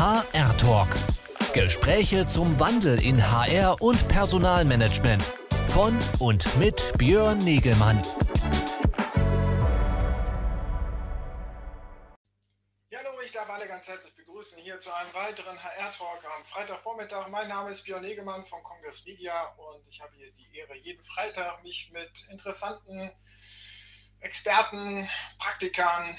HR Talk. Gespräche zum Wandel in HR und Personalmanagement. Von und mit Björn Negelmann. Ja, hallo, ich darf alle ganz herzlich begrüßen hier zu einem weiteren HR-Talk am Freitagvormittag. Mein Name ist Björn Negemann von Congress Media und ich habe hier die Ehre, jeden Freitag mich mit interessanten Experten, Praktikern,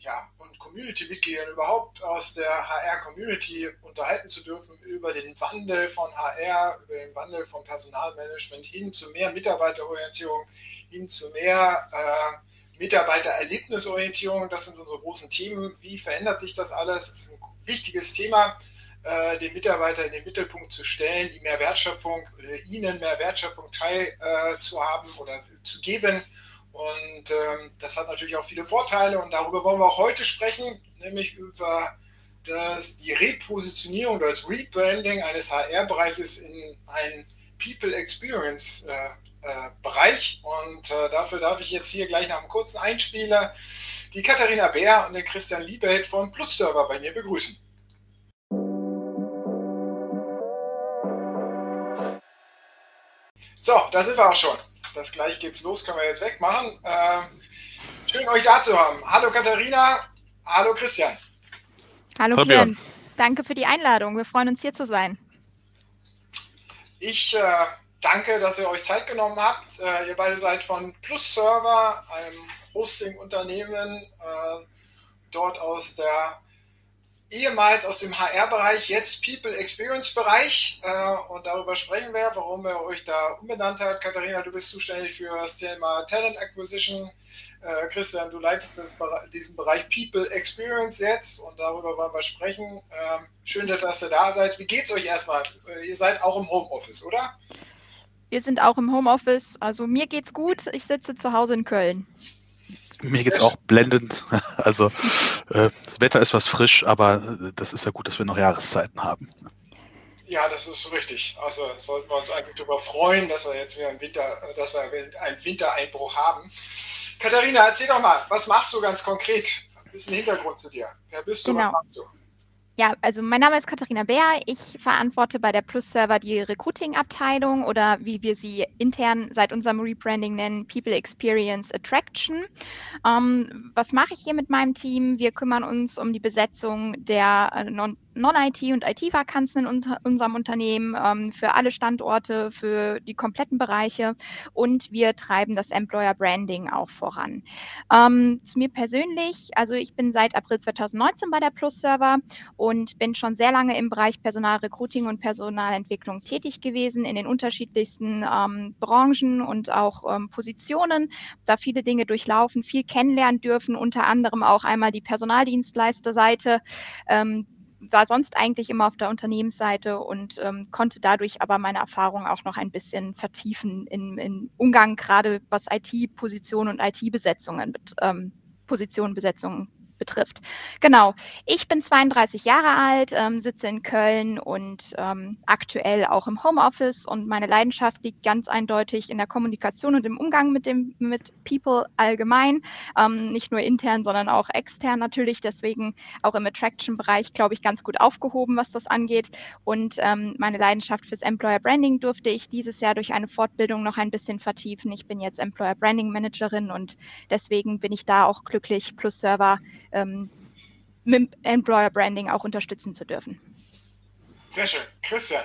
ja, und Community-Mitgliedern überhaupt aus der HR-Community unterhalten zu dürfen über den Wandel von HR, über den Wandel von Personalmanagement hin zu mehr Mitarbeiterorientierung, hin zu mehr äh, Mitarbeitererlebnisorientierung. Das sind unsere großen Themen. Wie verändert sich das alles? Das ist ein wichtiges Thema, äh, den Mitarbeiter in den Mittelpunkt zu stellen, die mehr Wertschöpfung, äh, ihnen mehr Wertschöpfung teil äh, zu haben oder zu geben und ähm, das hat natürlich auch viele Vorteile und darüber wollen wir auch heute sprechen, nämlich über das, die Repositionierung, das Rebranding eines HR-Bereiches in einen People Experience äh, äh, Bereich. Und äh, dafür darf ich jetzt hier gleich nach einem kurzen Einspieler die Katharina Bär und den Christian Liebelt von Plus Server bei mir begrüßen. So, da sind wir auch schon das gleich geht's los, können wir jetzt wegmachen. Äh, schön euch da zu haben. Hallo Katharina, hallo Christian. Hallo, hallo Björn. Danke für die Einladung. Wir freuen uns hier zu sein. Ich äh, danke, dass ihr euch Zeit genommen habt. Äh, ihr beide seid von Plus Server, einem Hosting-Unternehmen, äh, dort aus der ehemals aus dem HR-Bereich, jetzt People Experience-Bereich. Äh, und darüber sprechen wir, warum er euch da umbenannt hat. Katharina, du bist zuständig für das Thema Talent Acquisition. Äh, Christian, du leitest diesen Bereich People Experience jetzt und darüber wollen wir sprechen. Ähm, schön, dass ihr da seid. Wie geht's euch erstmal? Äh, ihr seid auch im Homeoffice, oder? Wir sind auch im Homeoffice. Also mir geht's gut. Ich sitze zu Hause in Köln. Mir geht's auch blendend. Also äh, das Wetter ist was frisch, aber äh, das ist ja gut, dass wir noch Jahreszeiten haben. Ja, das ist richtig. Also sollten wir uns eigentlich darüber freuen, dass wir jetzt wieder einen Winter, dass wir einen Wintereinbruch haben. Katharina, erzähl doch mal, was machst du ganz konkret? Ein bisschen Hintergrund zu dir. Wer bist du? Genau. Was machst du? Ja, also mein Name ist Katharina Bär. Ich verantworte bei der Plus Server die Recruiting-Abteilung oder wie wir sie intern seit unserem Rebranding nennen, People Experience Attraction. Ähm, was mache ich hier mit meinem Team? Wir kümmern uns um die Besetzung der äh, non Non-IT und IT-Vakanzen in unser, unserem Unternehmen ähm, für alle Standorte, für die kompletten Bereiche und wir treiben das Employer Branding auch voran. Ähm, zu mir persönlich, also ich bin seit April 2019 bei der Plus Server und bin schon sehr lange im Bereich Personalrecruiting und Personalentwicklung tätig gewesen in den unterschiedlichsten ähm, Branchen und auch ähm, Positionen, da viele Dinge durchlaufen, viel kennenlernen dürfen, unter anderem auch einmal die Personaldienstleisterseite ähm, war sonst eigentlich immer auf der Unternehmensseite und ähm, konnte dadurch aber meine Erfahrung auch noch ein bisschen vertiefen im, im Umgang, gerade was IT-Positionen und IT-Besetzungen, ähm, Positionen, Besetzungen betrifft. Genau. Ich bin 32 Jahre alt, ähm, sitze in Köln und ähm, aktuell auch im Homeoffice und meine Leidenschaft liegt ganz eindeutig in der Kommunikation und im Umgang mit dem mit People allgemein, ähm, nicht nur intern, sondern auch extern natürlich. Deswegen auch im Attraction-Bereich glaube ich ganz gut aufgehoben, was das angeht. Und ähm, meine Leidenschaft fürs Employer Branding durfte ich dieses Jahr durch eine Fortbildung noch ein bisschen vertiefen. Ich bin jetzt Employer Branding Managerin und deswegen bin ich da auch glücklich plus Server ähm, mit Employer Branding auch unterstützen zu dürfen. Sehr schön. Christian.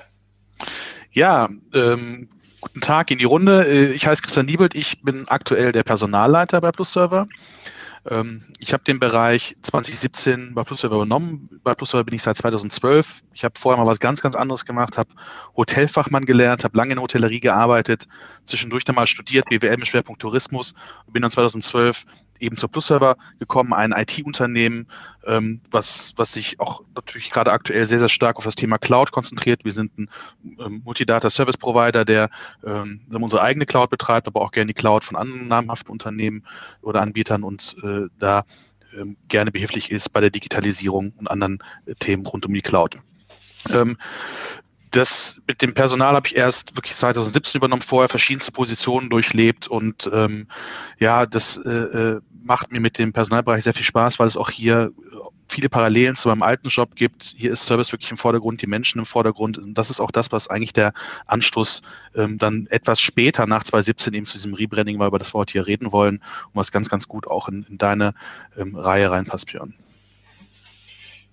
Ja, ähm, guten Tag in die Runde. Äh, ich heiße Christian Niebelt. Ich bin aktuell der Personalleiter bei PlusServer. Ähm, ich habe den Bereich 2017 bei PlusServer übernommen. Bei PlusServer bin ich seit 2012. Ich habe vorher mal was ganz, ganz anderes gemacht, habe Hotelfachmann gelernt, habe lange in der Hotellerie gearbeitet, zwischendurch dann mal studiert, BWL mit Schwerpunkt Tourismus und bin dann 2012 eben zur PlusServer gekommen, ein IT-Unternehmen, ähm, was, was sich auch natürlich gerade aktuell sehr, sehr stark auf das Thema Cloud konzentriert. Wir sind ein ähm, Multidata Service Provider, der ähm, unsere eigene Cloud betreibt, aber auch gerne die Cloud von anderen namhaften Unternehmen oder Anbietern und äh, da ähm, gerne behilflich ist bei der Digitalisierung und anderen äh, Themen rund um die Cloud. Ähm, das mit dem Personal habe ich erst wirklich 2017 übernommen, vorher verschiedenste Positionen durchlebt und ähm, ja, das äh, äh, macht mir mit dem Personalbereich sehr viel Spaß, weil es auch hier viele Parallelen zu meinem alten Job gibt. Hier ist Service wirklich im Vordergrund, die Menschen im Vordergrund. Und das ist auch das, was eigentlich der Anstoß ähm, dann etwas später nach 2017 eben zu diesem Rebranding war, über das wir heute hier reden wollen und was ganz, ganz gut auch in, in deine ähm, Reihe reinpasst, Björn.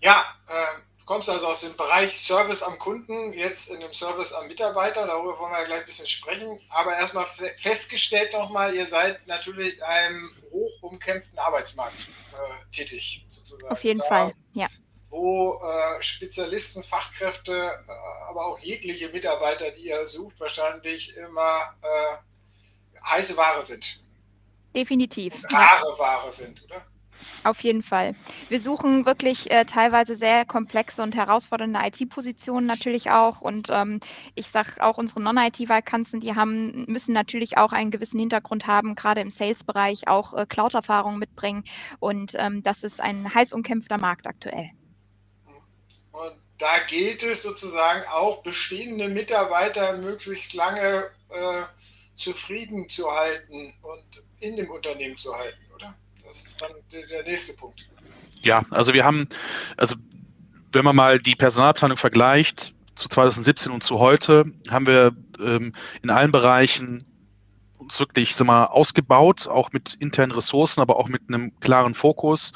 Ja, äh, kommst also aus dem Bereich Service am Kunden, jetzt in dem Service am Mitarbeiter. Darüber wollen wir ja gleich ein bisschen sprechen. Aber erstmal festgestellt nochmal, ihr seid natürlich in einem hoch umkämpften Arbeitsmarkt äh, tätig, sozusagen. Auf jeden da, Fall, ja. Wo äh, Spezialisten, Fachkräfte, äh, aber auch jegliche Mitarbeiter, die ihr sucht, wahrscheinlich immer äh, heiße Ware sind. Definitiv. rare ja. Ware sind, oder? Auf jeden Fall. Wir suchen wirklich äh, teilweise sehr komplexe und herausfordernde IT-Positionen natürlich auch. Und ähm, ich sage auch unsere Non-IT-Vakanzen, die haben, müssen natürlich auch einen gewissen Hintergrund haben, gerade im Sales-Bereich auch äh, Cloud-Erfahrung mitbringen. Und ähm, das ist ein heiß umkämpfter Markt aktuell. Und da gilt es sozusagen auch bestehende Mitarbeiter möglichst lange äh, zufrieden zu halten und in dem Unternehmen zu halten. Das ist dann der nächste Punkt. Ja, also wir haben, also wenn man mal die Personalabteilung vergleicht zu 2017 und zu heute, haben wir ähm, in allen Bereichen uns wirklich sag mal, ausgebaut, auch mit internen Ressourcen, aber auch mit einem klaren Fokus.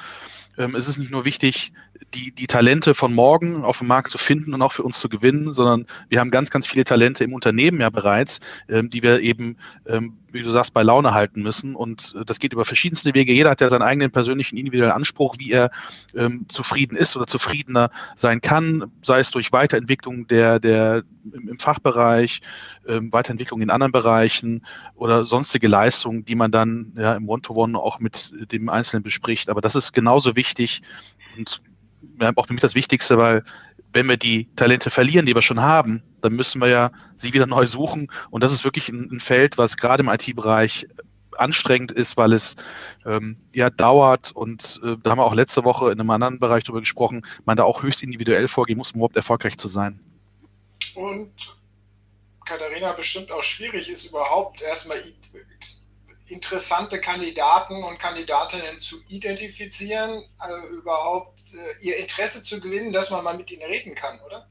Ähm, es ist nicht nur wichtig, die, die Talente von morgen auf dem Markt zu finden und auch für uns zu gewinnen, sondern wir haben ganz, ganz viele Talente im Unternehmen ja bereits, ähm, die wir eben, ähm, wie du sagst, bei Laune halten müssen. Und äh, das geht über verschiedenste Wege. Jeder hat ja seinen eigenen persönlichen individuellen Anspruch, wie er ähm, zufrieden ist oder zufriedener sein kann, sei es durch Weiterentwicklung der, der im, im Fachbereich, ähm, Weiterentwicklung in anderen Bereichen oder sonstige Leistungen, die man dann ja im One-to-One -One auch mit dem Einzelnen bespricht. Aber das ist genauso wichtig und auch für mich das Wichtigste, weil wenn wir die Talente verlieren, die wir schon haben, dann müssen wir ja sie wieder neu suchen. Und das ist wirklich ein, ein Feld, was gerade im IT-Bereich anstrengend ist, weil es ähm, ja dauert und äh, da haben wir auch letzte Woche in einem anderen Bereich darüber gesprochen, man da auch höchst individuell vorgehen muss, um überhaupt erfolgreich zu sein. Und Katharina bestimmt auch schwierig ist überhaupt erstmal interessante Kandidaten und Kandidatinnen zu identifizieren, also überhaupt äh, ihr Interesse zu gewinnen, dass man mal mit ihnen reden kann, oder?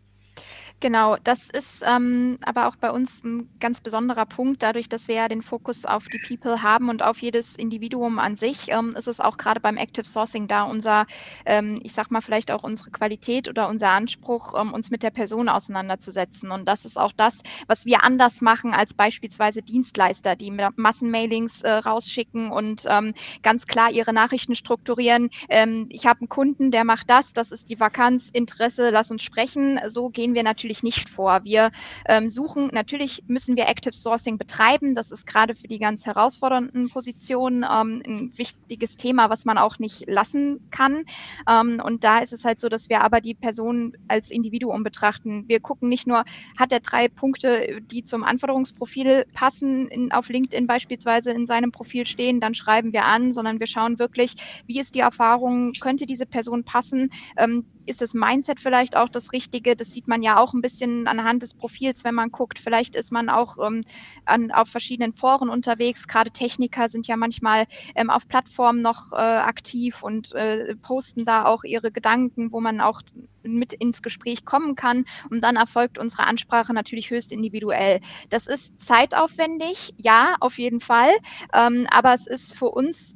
Genau, das ist ähm, aber auch bei uns ein ganz besonderer Punkt. Dadurch, dass wir ja den Fokus auf die People haben und auf jedes Individuum an sich, ähm, ist es auch gerade beim Active Sourcing da unser, ähm, ich sag mal, vielleicht auch unsere Qualität oder unser Anspruch, ähm, uns mit der Person auseinanderzusetzen. Und das ist auch das, was wir anders machen als beispielsweise Dienstleister, die Massenmailings äh, rausschicken und ähm, ganz klar ihre Nachrichten strukturieren. Ähm, ich habe einen Kunden, der macht das, das ist die Vakanz, Interesse, lass uns sprechen. So gehen wir natürlich natürlich nicht vor. Wir ähm, suchen, natürlich müssen wir Active Sourcing betreiben. Das ist gerade für die ganz herausfordernden Positionen ähm, ein wichtiges Thema, was man auch nicht lassen kann. Ähm, und da ist es halt so, dass wir aber die Person als Individuum betrachten. Wir gucken nicht nur, hat er drei Punkte, die zum Anforderungsprofil passen, in, auf LinkedIn beispielsweise in seinem Profil stehen, dann schreiben wir an, sondern wir schauen wirklich, wie ist die Erfahrung, könnte diese Person passen, ähm, ist das Mindset vielleicht auch das Richtige? Das sieht man ja auch ein bisschen anhand des Profils, wenn man guckt. Vielleicht ist man auch ähm, an, auf verschiedenen Foren unterwegs. Gerade Techniker sind ja manchmal ähm, auf Plattformen noch äh, aktiv und äh, posten da auch ihre Gedanken, wo man auch mit ins Gespräch kommen kann. Und dann erfolgt unsere Ansprache natürlich höchst individuell. Das ist zeitaufwendig, ja, auf jeden Fall. Ähm, aber es ist für uns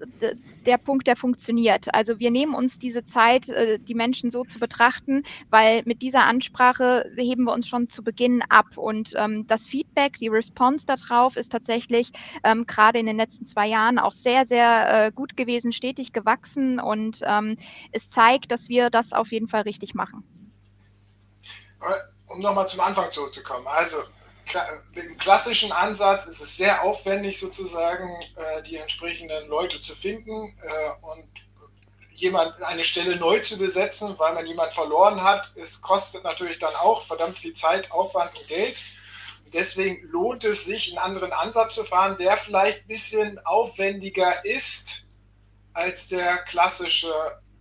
der Punkt, der funktioniert. Also wir nehmen uns diese Zeit, äh, die Menschen so zu betrachten, weil mit dieser Ansprache heben wir uns schon zu Beginn ab. Und ähm, das Feedback, die Response darauf ist tatsächlich ähm, gerade in den letzten zwei Jahren auch sehr, sehr äh, gut gewesen, stetig gewachsen. Und ähm, es zeigt, dass wir das auf jeden Fall richtig machen um nochmal zum Anfang zurückzukommen. Also mit dem klassischen Ansatz ist es sehr aufwendig, sozusagen äh, die entsprechenden Leute zu finden äh, und jemand eine Stelle neu zu besetzen, weil man jemand verloren hat. Es kostet natürlich dann auch verdammt viel Zeit, Aufwand und Geld. Deswegen lohnt es sich, einen anderen Ansatz zu fahren, der vielleicht ein bisschen aufwendiger ist als der klassische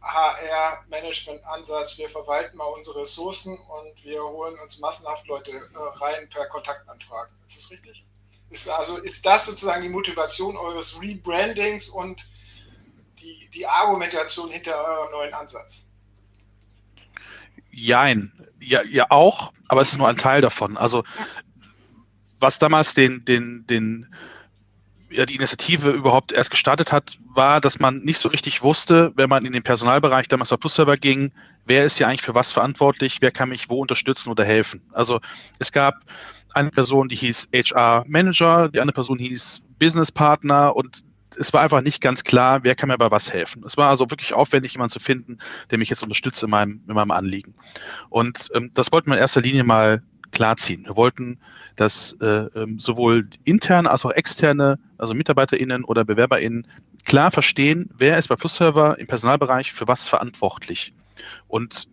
HR-Management-Ansatz, wir verwalten mal unsere Ressourcen und wir holen uns massenhaft Leute äh, rein per Kontaktanfragen. Ist das richtig? Ist also ist das sozusagen die Motivation eures Rebrandings und die, die Argumentation hinter eurem neuen Ansatz? Jein, ja, ja auch, aber es ist nur ein Teil davon. Also was damals den, den, den die Initiative überhaupt erst gestartet hat, war, dass man nicht so richtig wusste, wenn man in den Personalbereich damals auf Plus-Server ging, wer ist hier eigentlich für was verantwortlich, wer kann mich wo unterstützen oder helfen. Also es gab eine Person, die hieß HR Manager, die andere Person hieß Business Partner und es war einfach nicht ganz klar, wer kann mir bei was helfen. Es war also wirklich aufwendig, jemanden zu finden, der mich jetzt unterstützt in meinem, in meinem Anliegen. Und ähm, das wollten wir in erster Linie mal klarziehen. Wir wollten, dass äh, ähm, sowohl interne als auch externe, also MitarbeiterInnen oder BewerberInnen, klar verstehen, wer ist bei PlusServer im Personalbereich für was verantwortlich. Und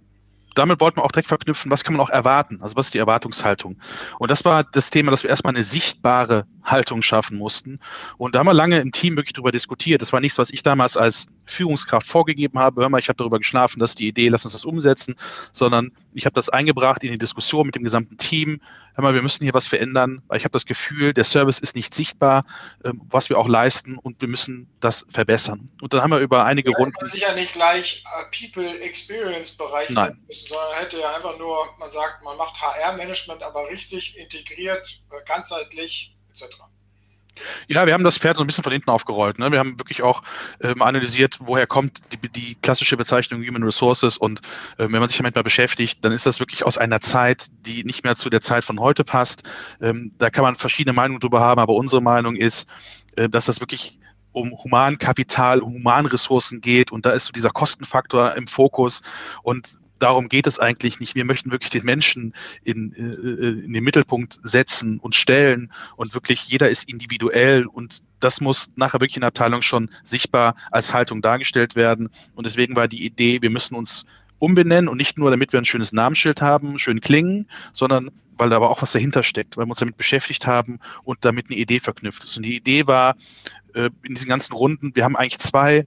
damit wollten wir auch direkt verknüpfen, was kann man auch erwarten? Also was ist die Erwartungshaltung? Und das war das Thema, dass wir erstmal eine sichtbare Haltung schaffen mussten. Und da haben wir lange im Team wirklich darüber diskutiert. Das war nichts, was ich damals als Führungskraft vorgegeben habe. Hör mal, ich habe darüber geschlafen, das ist die Idee, lass uns das umsetzen, sondern ich habe das eingebracht in die Diskussion mit dem gesamten Team. Hör mal, wir müssen hier was verändern, weil ich habe das Gefühl, der Service ist nicht sichtbar, ähm, was wir auch leisten und wir müssen das verbessern. Und dann haben wir über einige ja, Runden. Man sicher nicht gleich äh, People Experience Bereich Nein. müssen, sondern hätte ja einfach nur, man sagt, man macht HR-Management, aber richtig integriert, äh, ganzheitlich etc. Ja, wir haben das Pferd so ein bisschen von hinten aufgerollt. Ne? Wir haben wirklich auch ähm, analysiert, woher kommt die, die, klassische Bezeichnung Human Resources. Und äh, wenn man sich damit mal beschäftigt, dann ist das wirklich aus einer Zeit, die nicht mehr zu der Zeit von heute passt. Ähm, da kann man verschiedene Meinungen drüber haben, aber unsere Meinung ist, äh, dass das wirklich um Humankapital, um Humanressourcen geht und da ist so dieser Kostenfaktor im Fokus und darum geht es eigentlich nicht. Wir möchten wirklich den Menschen in, äh, in den Mittelpunkt setzen und stellen und wirklich jeder ist individuell und das muss nachher wirklich in der Abteilung schon sichtbar als Haltung dargestellt werden. Und deswegen war die Idee, wir müssen uns umbenennen und nicht nur, damit wir ein schönes Namensschild haben, schön klingen, sondern weil da aber auch was dahinter steckt, weil wir uns damit beschäftigt haben und damit eine Idee verknüpft ist. Und die Idee war äh, in diesen ganzen Runden, wir haben eigentlich zwei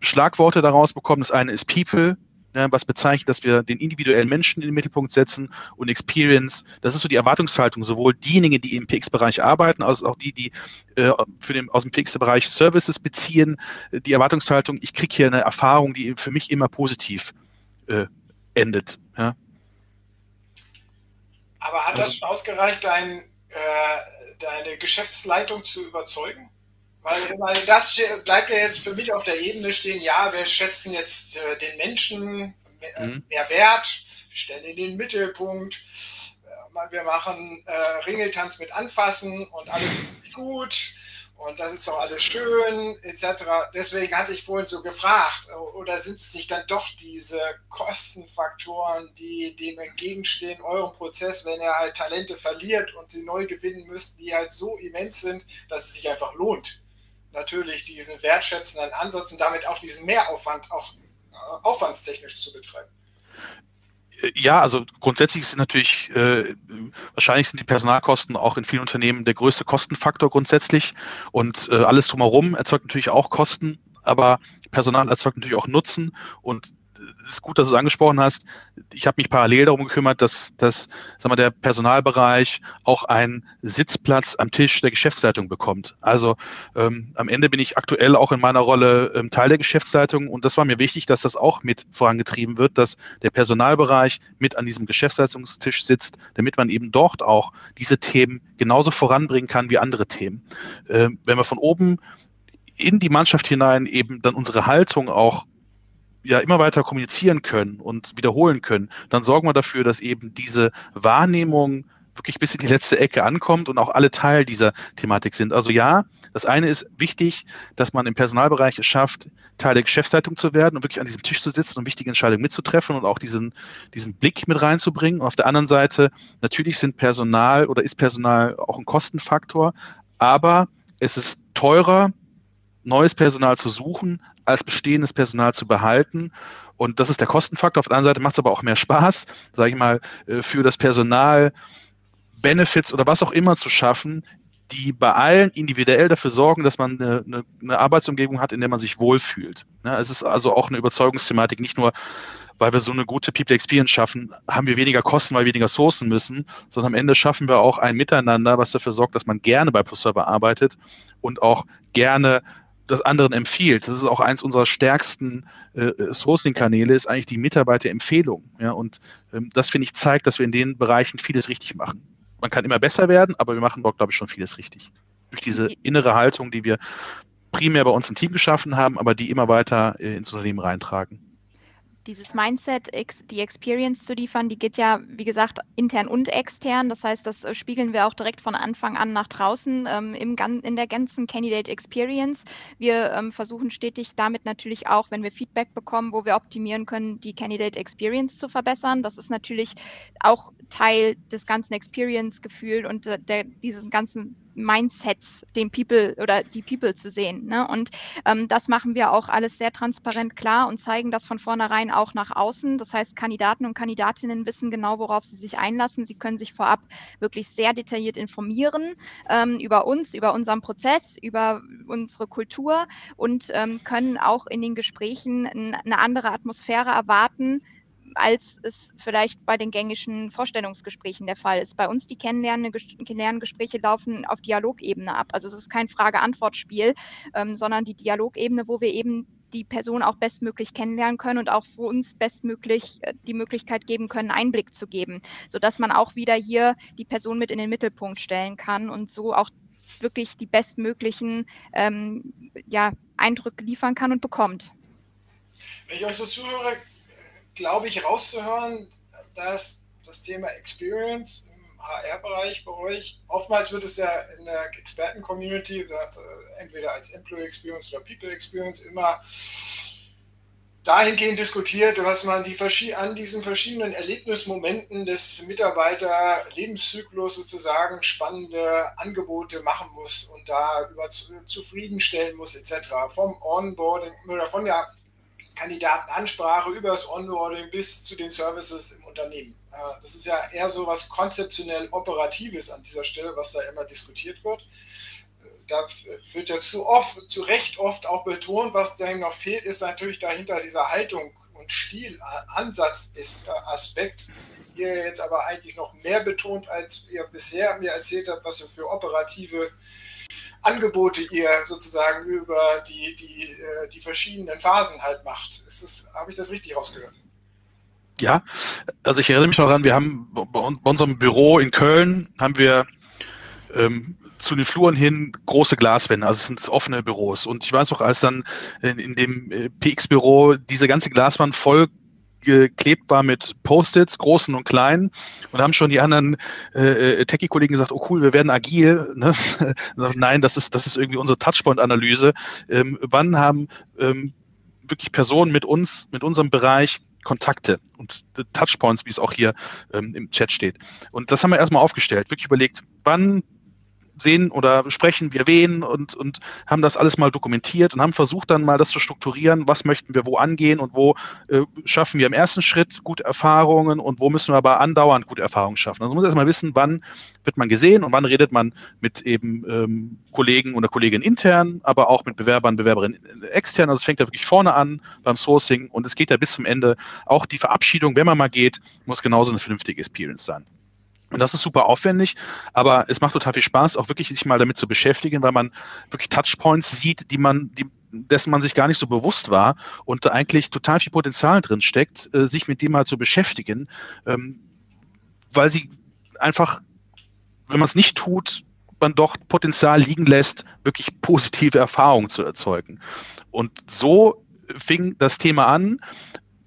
Schlagworte daraus bekommen. Das eine ist People, ne, was bezeichnet, dass wir den individuellen Menschen in den Mittelpunkt setzen und Experience. Das ist so die Erwartungshaltung, sowohl diejenigen, die im PX-Bereich arbeiten, als auch die, die äh, für den, aus dem PX-Bereich Services beziehen. Die Erwartungshaltung, ich kriege hier eine Erfahrung, die für mich immer positiv äh, endet. Ja. Aber hat das also schon ausgereicht, dein, äh, deine Geschäftsleitung zu überzeugen? Weil, weil das bleibt ja jetzt für mich auf der Ebene stehen, ja, wir schätzen jetzt äh, den Menschen mehr, mhm. mehr, Wert, wir stellen in den Mittelpunkt, äh, wir machen äh, Ringeltanz mit Anfassen und alles gut und das ist doch alles schön, etc. Deswegen hatte ich vorhin so gefragt, oder sind es nicht dann doch diese Kostenfaktoren, die dem entgegenstehen, eurem Prozess, wenn ihr halt Talente verliert und sie neu gewinnen müsst, die halt so immens sind, dass es sich einfach lohnt? Natürlich diesen wertschätzenden Ansatz und damit auch diesen Mehraufwand auch äh, aufwandstechnisch zu betreiben. Ja, also grundsätzlich sind natürlich, äh, wahrscheinlich sind die Personalkosten auch in vielen Unternehmen der größte Kostenfaktor grundsätzlich und äh, alles drumherum erzeugt natürlich auch Kosten, aber Personal erzeugt natürlich auch Nutzen und es ist gut, dass du es angesprochen hast. Ich habe mich parallel darum gekümmert, dass, dass sag mal, der Personalbereich auch einen Sitzplatz am Tisch der Geschäftsleitung bekommt. Also ähm, am Ende bin ich aktuell auch in meiner Rolle ähm, Teil der Geschäftsleitung und das war mir wichtig, dass das auch mit vorangetrieben wird, dass der Personalbereich mit an diesem Geschäftsleitungstisch sitzt, damit man eben dort auch diese Themen genauso voranbringen kann wie andere Themen. Ähm, wenn wir von oben in die Mannschaft hinein eben dann unsere Haltung auch ja immer weiter kommunizieren können und wiederholen können, dann sorgen wir dafür, dass eben diese Wahrnehmung wirklich bis in die letzte Ecke ankommt und auch alle Teil dieser Thematik sind. Also ja, das eine ist wichtig, dass man im Personalbereich es schafft, Teil der Geschäftsleitung zu werden und wirklich an diesem Tisch zu sitzen und wichtige Entscheidungen mitzutreffen und auch diesen, diesen Blick mit reinzubringen. Und auf der anderen Seite, natürlich sind Personal oder ist Personal auch ein Kostenfaktor, aber es ist teurer, neues Personal zu suchen, als bestehendes Personal zu behalten. Und das ist der Kostenfaktor. Auf der anderen Seite macht es aber auch mehr Spaß, sage ich mal, äh, für das Personal Benefits oder was auch immer zu schaffen, die bei allen individuell dafür sorgen, dass man eine, eine, Arbeitsumgebung hat, in der man sich wohlfühlt. Ja, es ist also auch eine Überzeugungsthematik, nicht nur, weil wir so eine gute People Experience schaffen, haben wir weniger Kosten, weil wir weniger sourcen müssen, sondern am Ende schaffen wir auch ein Miteinander, was dafür sorgt, dass man gerne bei PlusServer arbeitet und auch gerne das anderen empfiehlt. Das ist auch eins unserer stärksten äh, Sourcing-Kanäle, ist eigentlich die Mitarbeiterempfehlung. Ja, und ähm, das finde ich zeigt, dass wir in den Bereichen vieles richtig machen. Man kann immer besser werden, aber wir machen dort, glaube ich, schon vieles richtig. Durch diese innere Haltung, die wir primär bei uns im Team geschaffen haben, aber die immer weiter äh, ins Unternehmen reintragen dieses Mindset, die Experience zu liefern, die geht ja, wie gesagt, intern und extern. Das heißt, das äh, spiegeln wir auch direkt von Anfang an nach draußen ähm, im, in der ganzen Candidate Experience. Wir ähm, versuchen stetig damit natürlich auch, wenn wir Feedback bekommen, wo wir optimieren können, die Candidate Experience zu verbessern. Das ist natürlich auch Teil des ganzen Experience-Gefühls und äh, der, dieses ganzen Mindsets, den People oder die People zu sehen. Ne? Und ähm, das machen wir auch alles sehr transparent klar und zeigen das von vornherein auch nach außen. Das heißt, Kandidaten und Kandidatinnen wissen genau, worauf sie sich einlassen. Sie können sich vorab wirklich sehr detailliert informieren ähm, über uns, über unseren Prozess, über unsere Kultur und ähm, können auch in den Gesprächen eine andere Atmosphäre erwarten, als es vielleicht bei den gängigen Vorstellungsgesprächen der Fall ist. Bei uns die Kennenlerngespräche laufen auf Dialogebene ab. Also es ist kein Frage-Antwort-Spiel, ähm, sondern die Dialogebene, wo wir eben die Person auch bestmöglich kennenlernen können und auch für uns bestmöglich äh, die Möglichkeit geben können, Einblick zu geben, sodass man auch wieder hier die Person mit in den Mittelpunkt stellen kann und so auch wirklich die bestmöglichen ähm, ja, Eindrücke liefern kann und bekommt. Wenn ich euch so zuhöre, glaube ich, rauszuhören, dass das Thema Experience im HR-Bereich bei euch, oftmals wird es ja in der Experten-Community, äh, entweder als Employee Experience oder People Experience, immer dahingehend diskutiert, was man die, an diesen verschiedenen Erlebnismomenten des Mitarbeiter-Lebenszyklus sozusagen spannende Angebote machen muss und da über zufriedenstellen muss, etc. Vom Onboarding oder von der Kandidatenansprache über das Onboarding bis zu den Services im Unternehmen. Äh, das ist ja eher so was konzeptionell Operatives an dieser Stelle, was da immer diskutiert wird. Äh, da wird ja zu oft, zu Recht oft auch betont, was da noch fehlt, ist natürlich dahinter dieser Haltung und Stilansatz ist Aspekt. Ihr jetzt aber eigentlich noch mehr betont, als ihr bisher mir erzählt habt, was ihr für operative Angebote ihr sozusagen über die, die, äh, die verschiedenen Phasen halt macht. Habe ich das richtig rausgehört? Ja, also ich erinnere mich noch daran, wir haben bei unserem Büro in Köln haben wir ähm, zu den Fluren hin große Glaswände, also es sind offene Büros. Und ich weiß auch, als dann in, in dem äh, PX-Büro diese ganze Glaswand voll geklebt war mit Post-its, großen und kleinen. Und haben schon die anderen äh, äh, Techie-Kollegen gesagt, oh cool, wir werden agil. Ne? Nein, das ist, das ist irgendwie unsere Touchpoint-Analyse. Ähm, wann haben ähm, wirklich Personen mit uns, mit unserem Bereich Kontakte und Touchpoints, wie es auch hier ähm, im Chat steht. Und das haben wir erstmal aufgestellt, wirklich überlegt, wann sehen oder sprechen wir wen und, und haben das alles mal dokumentiert und haben versucht dann mal das zu strukturieren, was möchten wir wo angehen und wo äh, schaffen wir im ersten Schritt gute Erfahrungen und wo müssen wir aber andauernd gute Erfahrungen schaffen. Also man muss erstmal wissen, wann wird man gesehen und wann redet man mit eben ähm, Kollegen oder Kolleginnen intern, aber auch mit Bewerbern, Bewerberinnen extern. Also es fängt ja wirklich vorne an beim Sourcing und es geht ja bis zum Ende. Auch die Verabschiedung, wenn man mal geht, muss genauso eine vernünftige Experience sein. Und das ist super aufwendig, aber es macht total viel Spaß, auch wirklich sich mal damit zu beschäftigen, weil man wirklich Touchpoints sieht, die man, die, dessen man sich gar nicht so bewusst war und da eigentlich total viel Potenzial drin steckt, äh, sich mit dem mal zu beschäftigen, ähm, weil sie einfach, wenn man es nicht tut, man doch Potenzial liegen lässt, wirklich positive Erfahrungen zu erzeugen. Und so fing das Thema an.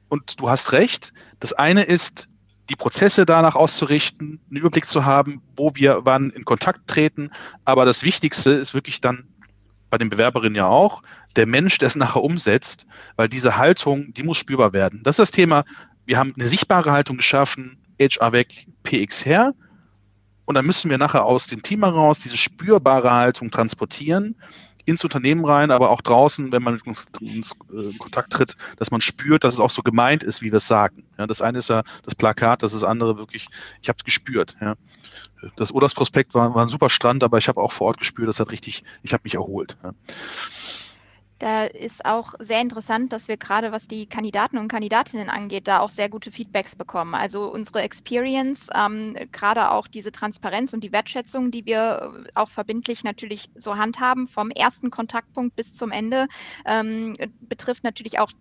Und du hast recht. Das eine ist, die Prozesse danach auszurichten, einen Überblick zu haben, wo wir wann in Kontakt treten. Aber das Wichtigste ist wirklich dann bei den Bewerberinnen ja auch, der Mensch, der es nachher umsetzt, weil diese Haltung, die muss spürbar werden. Das ist das Thema. Wir haben eine sichtbare Haltung geschaffen, HR weg, PX her. Und dann müssen wir nachher aus dem Team heraus diese spürbare Haltung transportieren ins Unternehmen rein, aber auch draußen, wenn man mit uns, uns äh, in Kontakt tritt, dass man spürt, dass es auch so gemeint ist, wie wir es sagen. Ja, das eine ist ja das Plakat, das ist andere wirklich, ich habe es gespürt. Ja. Das Oders-Prospekt war, war ein super Strand, aber ich habe auch vor Ort gespürt, das hat richtig, ich habe mich erholt. Ja. Da ist auch sehr interessant, dass wir gerade, was die Kandidaten und Kandidatinnen angeht, da auch sehr gute Feedbacks bekommen. Also unsere Experience, ähm, gerade auch diese Transparenz und die Wertschätzung, die wir auch verbindlich natürlich so handhaben, vom ersten Kontaktpunkt bis zum Ende, ähm, betrifft natürlich auch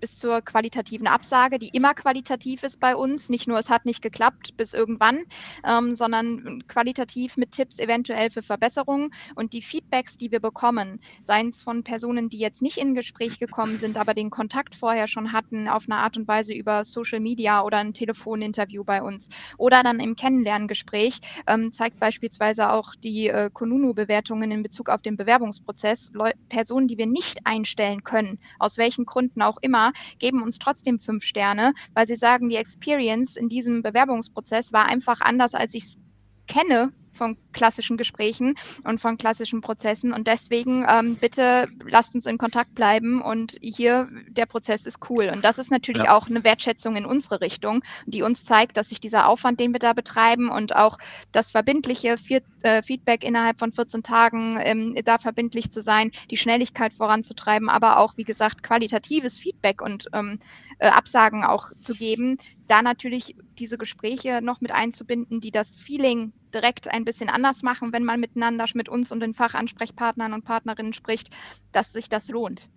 bis zur qualitativen Absage, die immer qualitativ ist bei uns. Nicht nur, es hat nicht geklappt bis irgendwann, ähm, sondern qualitativ mit Tipps eventuell für Verbesserungen. Und die Feedbacks, die wir bekommen, seien es von Personen, die jetzt nicht in Gespräch gekommen sind, aber den Kontakt vorher schon hatten, auf eine Art und Weise über Social Media oder ein Telefoninterview bei uns oder dann im Kennenlerngespräch, ähm, zeigt beispielsweise auch die äh, Konunu-Bewertungen in Bezug auf den Bewerbungsprozess. Leu Personen, die wir nicht einstellen können, aus welchen Gründen auch immer, geben uns trotzdem fünf Sterne, weil sie sagen, die Experience in diesem Bewerbungsprozess war einfach anders, als ich es kenne von klassischen Gesprächen und von klassischen Prozessen. Und deswegen ähm, bitte lasst uns in Kontakt bleiben. Und hier, der Prozess ist cool. Und das ist natürlich ja. auch eine Wertschätzung in unsere Richtung, die uns zeigt, dass sich dieser Aufwand, den wir da betreiben und auch das verbindliche äh, Feedback innerhalb von 14 Tagen, ähm, da verbindlich zu sein, die Schnelligkeit voranzutreiben, aber auch, wie gesagt, qualitatives Feedback und ähm, äh, Absagen auch zu geben, da natürlich diese Gespräche noch mit einzubinden, die das Feeling direkt ein bisschen anders machen, wenn man miteinander mit uns und den Fachansprechpartnern und Partnerinnen spricht, dass sich das lohnt.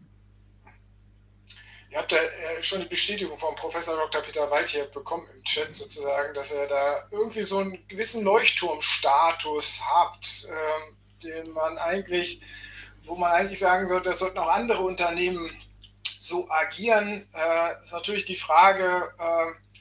Ihr habt ja äh, schon die Bestätigung vom Professor Dr. Peter Wald hier bekommen im Chat sozusagen, dass er da irgendwie so einen gewissen Leuchtturmstatus habt, ähm, den man eigentlich, wo man eigentlich sagen sollte, das sollten auch andere Unternehmen so agieren. Äh, ist natürlich die Frage, äh,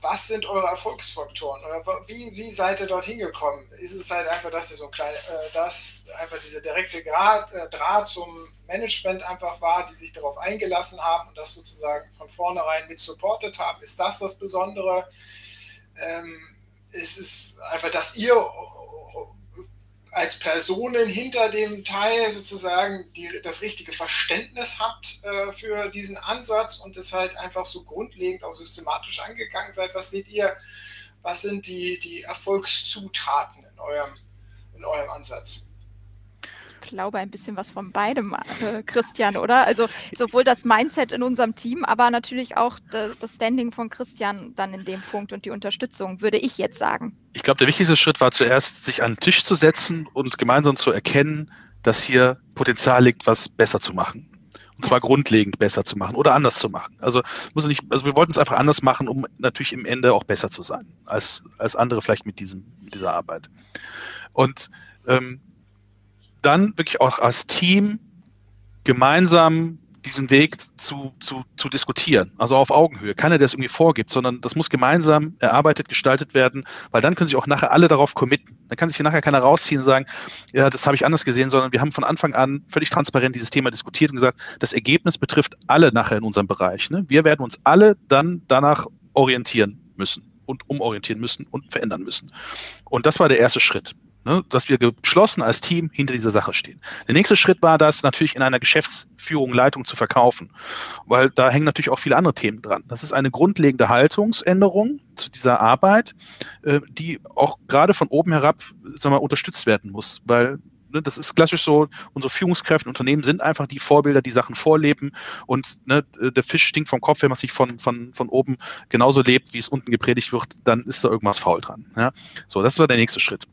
was sind eure Erfolgsfaktoren? Oder wie, wie seid ihr dorthin gekommen? Ist es halt einfach, dass ihr so ein kleiner, äh, dass einfach diese direkte Grad, äh, Draht zum Management einfach war, die sich darauf eingelassen haben und das sozusagen von vornherein mit supportet haben? Ist das das Besondere? Ähm, ist es einfach, dass ihr als Personen hinter dem Teil sozusagen die, das richtige Verständnis habt äh, für diesen Ansatz und es halt einfach so grundlegend auch systematisch angegangen seid. Was seht ihr, was sind die, die Erfolgszutaten in eurem, in eurem Ansatz? Glaube, ein bisschen was von beidem, äh, Christian, oder? Also sowohl das Mindset in unserem Team, aber natürlich auch das Standing von Christian dann in dem Punkt und die Unterstützung, würde ich jetzt sagen. Ich glaube, der wichtigste Schritt war zuerst, sich an den Tisch zu setzen und gemeinsam zu erkennen, dass hier Potenzial liegt, was besser zu machen. Und zwar grundlegend besser zu machen oder anders zu machen. Also muss nicht, also wir wollten es einfach anders machen, um natürlich im Ende auch besser zu sein als, als andere vielleicht mit diesem, mit dieser Arbeit. Und ähm, dann wirklich auch als Team gemeinsam diesen Weg zu, zu, zu diskutieren, also auf Augenhöhe. Keiner, der es irgendwie vorgibt, sondern das muss gemeinsam erarbeitet, gestaltet werden, weil dann können sich auch nachher alle darauf committen. Dann kann sich nachher keiner rausziehen und sagen, ja, das habe ich anders gesehen, sondern wir haben von Anfang an völlig transparent dieses Thema diskutiert und gesagt, das Ergebnis betrifft alle nachher in unserem Bereich. Ne? Wir werden uns alle dann danach orientieren müssen und umorientieren müssen und verändern müssen. Und das war der erste Schritt ne, dass wir geschlossen als Team hinter dieser Sache stehen. Der nächste Schritt war das natürlich in einer Geschäftsführung, Leitung zu verkaufen, weil da hängen natürlich auch viele andere Themen dran. Das ist eine grundlegende Haltungsänderung zu dieser Arbeit, äh, die auch gerade von oben herab sagen wir, unterstützt werden muss, weil ne, das ist klassisch so, unsere Führungskräfte, Unternehmen sind einfach die Vorbilder, die Sachen vorleben und ne, der Fisch stinkt vom Kopf, wenn man sich von, von, von oben genauso lebt, wie es unten gepredigt wird, dann ist da irgendwas faul dran. Ja? So, das war der nächste Schritt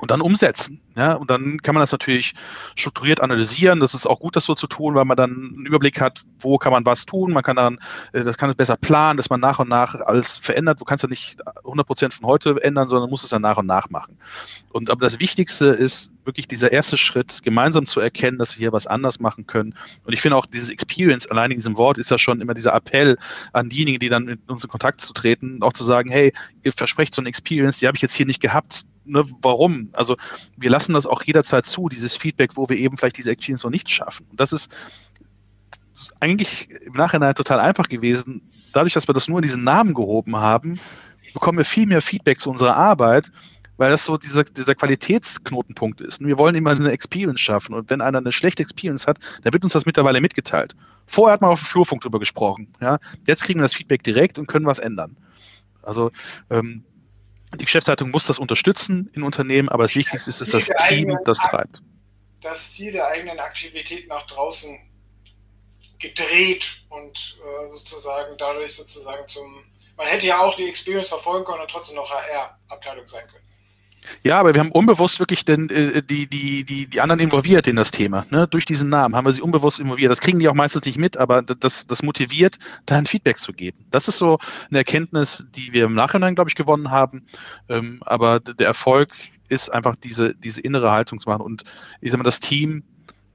und dann umsetzen. Ja, und dann kann man das natürlich strukturiert analysieren. Das ist auch gut, das so zu tun, weil man dann einen Überblick hat, wo kann man was tun. Man kann dann, äh, das kann besser planen, dass man nach und nach alles verändert. Du kannst ja nicht 100 Prozent von heute ändern, sondern musst es dann nach und nach machen. Und aber das Wichtigste ist wirklich dieser erste Schritt, gemeinsam zu erkennen, dass wir hier was anders machen können. Und ich finde auch dieses Experience, allein in diesem Wort ist ja schon immer dieser Appell an diejenigen, die dann mit uns in Kontakt zu treten, auch zu sagen, hey, ihr versprecht so eine Experience, die habe ich jetzt hier nicht gehabt ne, warum? Also wir lassen das auch jederzeit zu, dieses Feedback, wo wir eben vielleicht diese Experience noch nicht schaffen. Und das ist eigentlich im Nachhinein total einfach gewesen. Dadurch, dass wir das nur in diesen Namen gehoben haben, bekommen wir viel mehr Feedback zu unserer Arbeit, weil das so dieser, dieser Qualitätsknotenpunkt ist. Und wir wollen immer eine Experience schaffen. Und wenn einer eine schlechte Experience hat, dann wird uns das mittlerweile mitgeteilt. Vorher hat man auf dem Flurfunk drüber gesprochen. Ja? Jetzt kriegen wir das Feedback direkt und können was ändern. Also ähm, Die Geschäftsleitung muss das unterstützen in Unternehmen, aber das Wichtigste ist, dass das Team das treibt. Das Ziel der eigenen Aktivität nach draußen gedreht und äh, sozusagen dadurch sozusagen zum. Man hätte ja auch die Experience verfolgen können und trotzdem noch HR-Abteilung sein können. Ja, aber wir haben unbewusst wirklich den, äh, die, die, die, die anderen involviert in das Thema. Ne? Durch diesen Namen haben wir sie unbewusst involviert. Das kriegen die auch meistens nicht mit, aber das, das motiviert, da ein Feedback zu geben. Das ist so eine Erkenntnis, die wir im Nachhinein, glaube ich, gewonnen haben. Ähm, aber der Erfolg ist einfach diese, diese innere Haltung zu machen. Und ich sage mal, das Team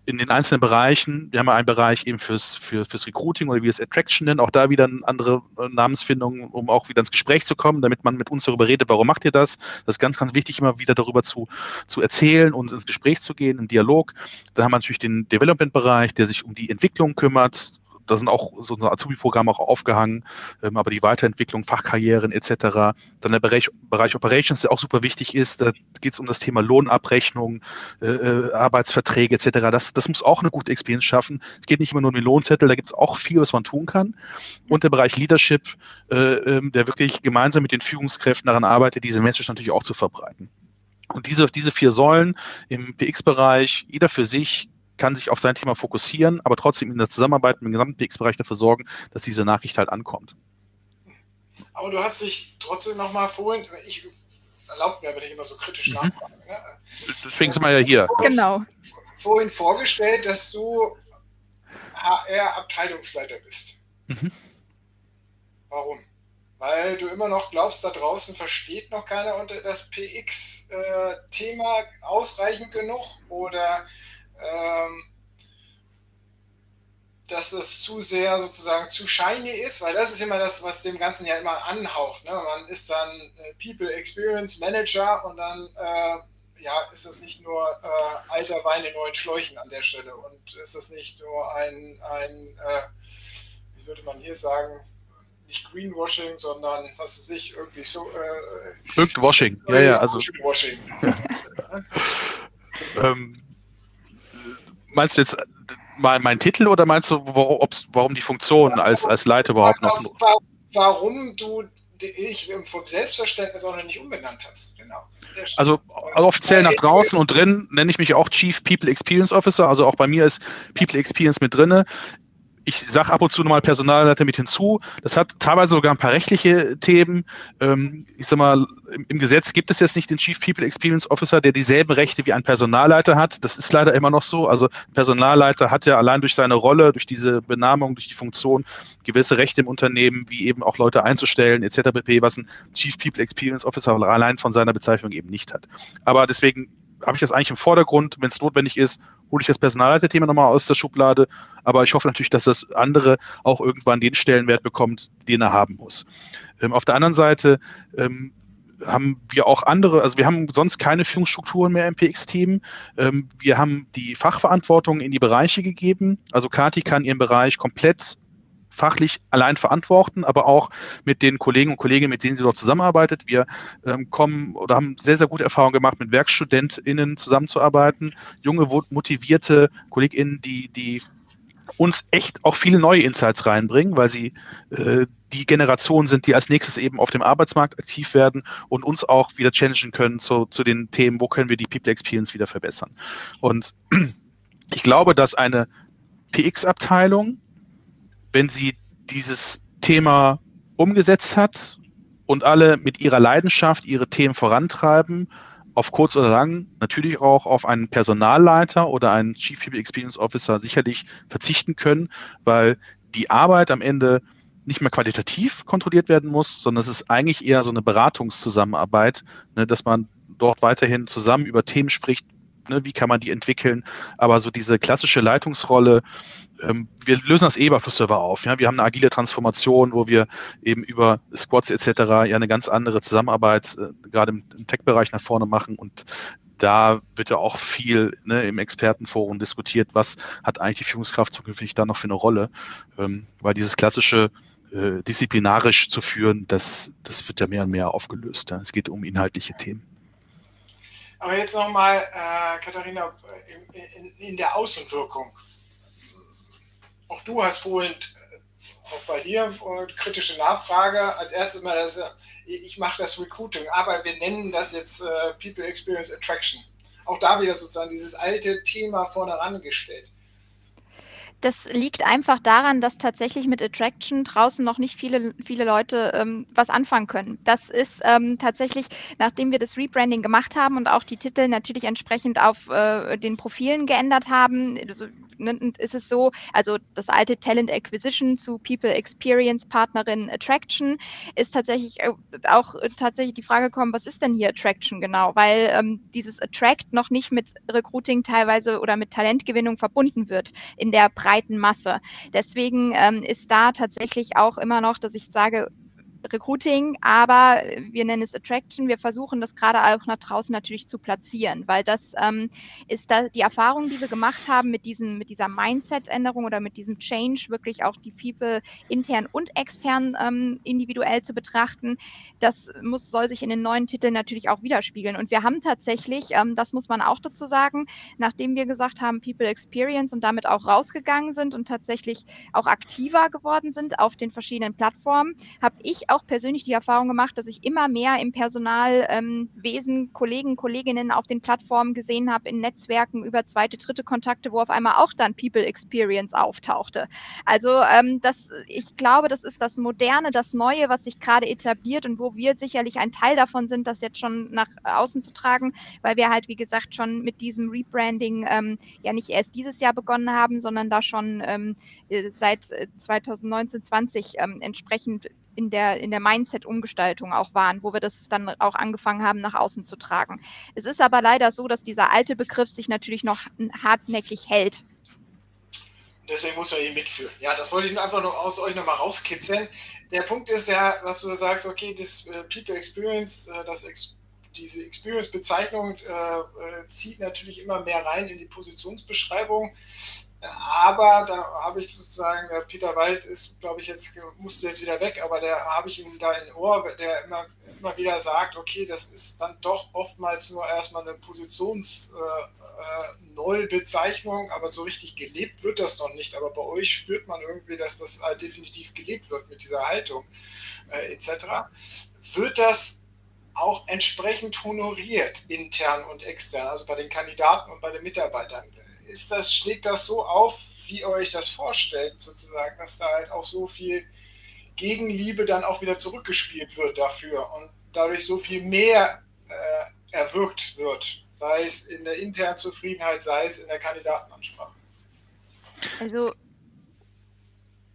in den einzelnen Bereichen, wir haben ja einen Bereich eben fürs, für, fürs Recruiting oder wie es Attraction nennen, auch da wieder eine andere äh, Namensfindung, um auch wieder ins Gespräch zu kommen, damit man mit uns darüber redet, warum macht ihr das? Das ist ganz, ganz wichtig, immer wieder darüber zu, zu erzählen und ins Gespräch zu gehen, im Dialog. Dann haben wir natürlich den Development-Bereich, der sich um die Entwicklung kümmert, da sind auch so ein Azubi-Programm auch aufgehangen, ähm, aber die Weiterentwicklung, Fachkarrieren etc. Dann der Bereich, Bereich Operations, der auch super wichtig ist, da geht es um das Thema Lohnabrechnung, äh, äh Arbeitsverträge etc. Das, das muss auch eine gute Experience schaffen. Es geht nicht immer nur um den Lohnzettel, da gibt es auch viel, was man tun kann. Und der Bereich Leadership, äh, ähm, der wirklich gemeinsam mit den Führungskräften daran arbeitet, diese Message natürlich auch zu verbreiten. Und diese, diese vier Säulen im PX-Bereich, jeder für sich, kann sich auf sein Thema fokussieren, aber trotzdem in der Zusammenarbeit mit dem gesamten PX-Bereich dafür sorgen, dass diese Nachricht halt ankommt. Aber du hast dich trotzdem nochmal vorhin, ich erlaubt mir, wenn ich immer so kritisch mhm. nachfrage. Ne? Deswegen sind wir ja hier. Genau. Vorhin vorgestellt, dass du HR-Abteilungsleiter bist. Mhm. Warum? Weil du immer noch glaubst, da draußen versteht noch keiner das PX-Thema äh, ausreichend genug oder ähm, dass es zu sehr sozusagen zu shiny ist, weil das ist immer das, was dem Ganzen ja immer anhaucht. Ne? Man ist dann äh, People Experience Manager und dann äh, ja, ist das nicht nur äh, alter Wein in neuen Schläuchen an der Stelle und ist das nicht nur ein, ein äh, wie würde man hier sagen, nicht Greenwashing, sondern was weiß ich, irgendwie so. Äh, Washing, ja, ja, also. Washing. ähm, meinst du jetzt mein, mein Titel oder meinst du, warum die Funktion als, als Leiter überhaupt noch? Warum du dich vom Selbstverständnis auch noch nicht umbenannt hast, genau. Also, also offiziell nach draußen und drin nenne ich mich auch Chief People Experience Officer, also auch bei mir ist People Experience mit drin ich sage ab und zu nochmal Personalleiter mit hinzu. Das hat teilweise sogar ein paar rechtliche Themen. Ähm, ich sag mal, im, Gesetz gibt es jetzt nicht den Chief People Experience Officer, der dieselben Rechte wie ein Personalleiter hat. Das ist leider immer noch so. Also Personalleiter hat ja allein durch seine Rolle, durch diese Benamung, durch die Funktion gewisse Rechte im Unternehmen, wie eben auch Leute einzustellen etc. pp., was ein Chief People Experience Officer allein von seiner Bezeichnung eben nicht hat. Aber deswegen habe ich das eigentlich im Vordergrund. Wenn es notwendig ist, hole ich das Personalleiter-Thema nochmal aus der Schublade. Aber ich hoffe natürlich, dass das andere auch irgendwann den Stellenwert bekommt, den er haben muss. Ähm, auf der anderen Seite ähm, haben wir auch andere, also wir haben sonst keine Führungsstrukturen mehr im PX-Team. Ähm, wir haben die Fachverantwortung in die Bereiche gegeben. Also Kati kann ihren Bereich komplett fachlich allein verantworten, aber auch mit den Kollegen und Kolleginnen, mit denen sie dort zusammenarbeitet. Wir ähm, kommen oder haben sehr, sehr gute Erfahrungen gemacht, mit WerkstudentInnen zusammenzuarbeiten, junge, motivierte KollegInnen, die, die uns echt auch viele neue Insights reinbringen, weil sie äh, die Generation sind, die als nächstes eben auf dem Arbeitsmarkt aktiv werden und uns auch wieder challengen können zu, zu den Themen, wo können wir die People Experience wieder verbessern. Und ich glaube, dass eine PX-Abteilung wenn sie dieses Thema umgesetzt hat und alle mit ihrer Leidenschaft ihre Themen vorantreiben, auf kurz oder lang natürlich auch auf einen Personalleiter oder einen Chief People Experience Officer sicherlich verzichten können, weil die Arbeit am Ende nicht mehr qualitativ kontrolliert werden muss, sondern es ist eigentlich eher so eine Beratungszusammenarbeit, ne, dass man dort weiterhin zusammen über Themen spricht, ne, wie kann man die entwickeln, aber so diese klassische Leitungsrolle, wir lösen das eh bei Flussserver auf. Ja? Wir haben eine agile Transformation, wo wir eben über Squads etc. ja eine ganz andere Zusammenarbeit äh, gerade im, im Tech-Bereich nach vorne machen und da wird ja auch viel ne, im Expertenforum diskutiert, was hat eigentlich die Führungskraft zukünftig da noch für eine Rolle, ähm, weil dieses klassische äh, disziplinarisch zu führen, das, das wird ja mehr und mehr aufgelöst. Ja. Es geht um inhaltliche Themen. Aber jetzt nochmal, äh, Katharina, in, in, in der Außenwirkung auch du hast vorhin auch bei dir, äh, kritische Nachfrage. Als erstes mal, das, ich mache das Recruiting, aber wir nennen das jetzt äh, People Experience Attraction. Auch da wieder sozusagen dieses alte Thema vorne herangestellt. Das liegt einfach daran, dass tatsächlich mit Attraction draußen noch nicht viele, viele Leute ähm, was anfangen können. Das ist ähm, tatsächlich, nachdem wir das Rebranding gemacht haben und auch die Titel natürlich entsprechend auf äh, den Profilen geändert haben, also, ne, ist es so, also das alte Talent Acquisition zu People Experience Partnerin Attraction ist tatsächlich äh, auch äh, tatsächlich die Frage gekommen, was ist denn hier Attraction genau? Weil ähm, dieses Attract noch nicht mit Recruiting teilweise oder mit Talentgewinnung verbunden wird in der Preis breiten Masse. Deswegen ähm, ist da tatsächlich auch immer noch, dass ich sage, Recruiting, aber wir nennen es Attraction. Wir versuchen das gerade auch nach draußen natürlich zu platzieren, weil das ähm, ist da die Erfahrung, die wir gemacht haben mit, diesem, mit dieser Mindset-Änderung oder mit diesem Change, wirklich auch die People intern und extern ähm, individuell zu betrachten. Das muss, soll sich in den neuen Titeln natürlich auch widerspiegeln. Und wir haben tatsächlich, ähm, das muss man auch dazu sagen, nachdem wir gesagt haben, People Experience und damit auch rausgegangen sind und tatsächlich auch aktiver geworden sind auf den verschiedenen Plattformen, habe ich auch persönlich die Erfahrung gemacht, dass ich immer mehr im Personalwesen ähm, Kollegen, Kolleginnen auf den Plattformen gesehen habe, in Netzwerken über zweite, dritte Kontakte, wo auf einmal auch dann People Experience auftauchte. Also ähm, das, ich glaube, das ist das Moderne, das Neue, was sich gerade etabliert und wo wir sicherlich ein Teil davon sind, das jetzt schon nach außen zu tragen, weil wir halt, wie gesagt, schon mit diesem Rebranding ähm, ja nicht erst dieses Jahr begonnen haben, sondern da schon ähm, äh, seit 2019, äh, 20 ähm, entsprechend in der, in der Mindset-Umgestaltung auch waren, wo wir das dann auch angefangen haben, nach außen zu tragen. Es ist aber leider so, dass dieser alte Begriff sich natürlich noch hartnäckig hält. Deswegen muss man ihn mitführen. Ja, das wollte ich einfach noch aus euch nochmal rauskitzeln. Der Punkt ist ja, was du sagst, okay, das äh, People Experience, äh, das Ex diese Experience-Bezeichnung äh, äh, zieht natürlich immer mehr rein in die Positionsbeschreibung. Aber da habe ich sozusagen, Peter Wald ist, glaube ich, jetzt musste jetzt wieder weg, aber der habe ich ihm da in Ohr, der immer, immer wieder sagt, okay, das ist dann doch oftmals nur erstmal eine Positionsneubezeichnung, äh, äh aber so richtig gelebt wird das noch nicht. Aber bei euch spürt man irgendwie, dass das halt definitiv gelebt wird mit dieser Haltung äh, etc. Wird das auch entsprechend honoriert, intern und extern, also bei den Kandidaten und bei den Mitarbeitern? Ist das, schlägt das so auf, wie ihr euch das vorstellt, sozusagen, dass da halt auch so viel Gegenliebe dann auch wieder zurückgespielt wird dafür und dadurch so viel mehr äh, erwirkt wird, sei es in der internen Zufriedenheit, sei es in der Kandidatenansprache. Also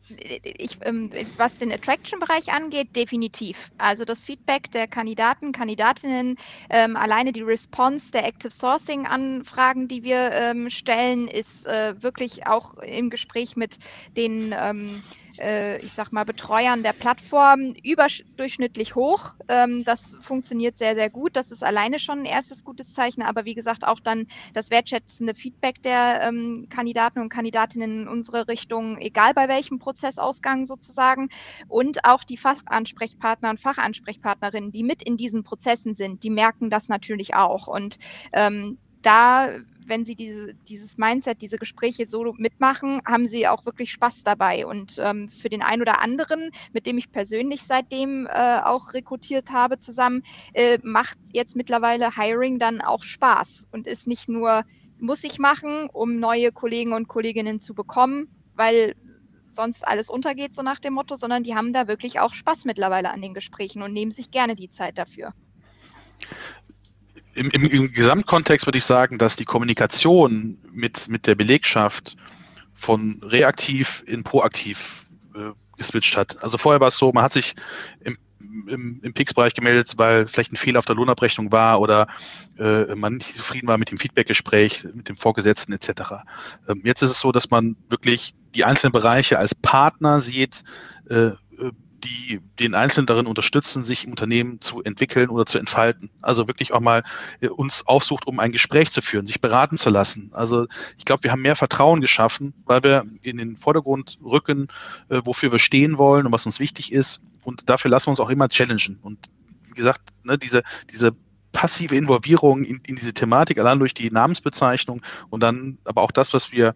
ich, ähm, was den Attraction-Bereich angeht, definitiv. Also das Feedback der Kandidaten, Kandidatinnen, ähm, alleine die Response der Active Sourcing-Anfragen, die wir ähm, stellen, ist äh, wirklich auch im Gespräch mit den ähm, äh, ich sag mal, Betreuern der Plattform überdurchschnittlich hoch. Ähm, das funktioniert sehr, sehr gut. Das ist alleine schon ein erstes gutes Zeichen. Aber wie gesagt, auch dann das wertschätzende Feedback der ähm, Kandidaten und Kandidatinnen in unsere Richtung, egal bei welchem Prozessausgang sozusagen. Und auch die Fachansprechpartner und Fachansprechpartnerinnen, die mit in diesen Prozessen sind, die merken das natürlich auch. Und ähm, da wenn sie diese, dieses Mindset, diese Gespräche so mitmachen, haben sie auch wirklich Spaß dabei. Und ähm, für den einen oder anderen, mit dem ich persönlich seitdem äh, auch rekrutiert habe zusammen, äh, macht jetzt mittlerweile Hiring dann auch Spaß und ist nicht nur, muss ich machen, um neue Kollegen und Kolleginnen zu bekommen, weil sonst alles untergeht, so nach dem Motto, sondern die haben da wirklich auch Spaß mittlerweile an den Gesprächen und nehmen sich gerne die Zeit dafür im, im, im Gesamtkontext würde ich sagen, dass die Kommunikation mit, mit der Belegschaft von reaktiv in proaktiv äh, geswitcht hat. Also vorher war es so, man hat sich im, im, im PIX-Bereich gemeldet, weil vielleicht ein Fehler auf der Lohnabrechnung war oder äh, man nicht zufrieden war mit dem Feedbackgespräch, mit dem Vorgesetzten etc. Ähm, jetzt ist es so, dass man wirklich die einzelnen Bereiche als Partner sieht, äh, die den Einzelnen darin unterstützen, sich im Unternehmen zu entwickeln oder zu entfalten. Also wirklich auch mal äh, uns aufsucht, um ein Gespräch zu führen, sich beraten zu lassen. Also ich glaube, wir haben mehr Vertrauen geschaffen, weil wir in den Vordergrund rücken, äh, wofür wir stehen wollen und was uns wichtig ist. Und dafür lassen wir uns auch immer challengen. Und wie gesagt, ne, diese, diese passive Involvierung in, in diese Thematik, allein durch die Namensbezeichnung und dann aber auch das, was wir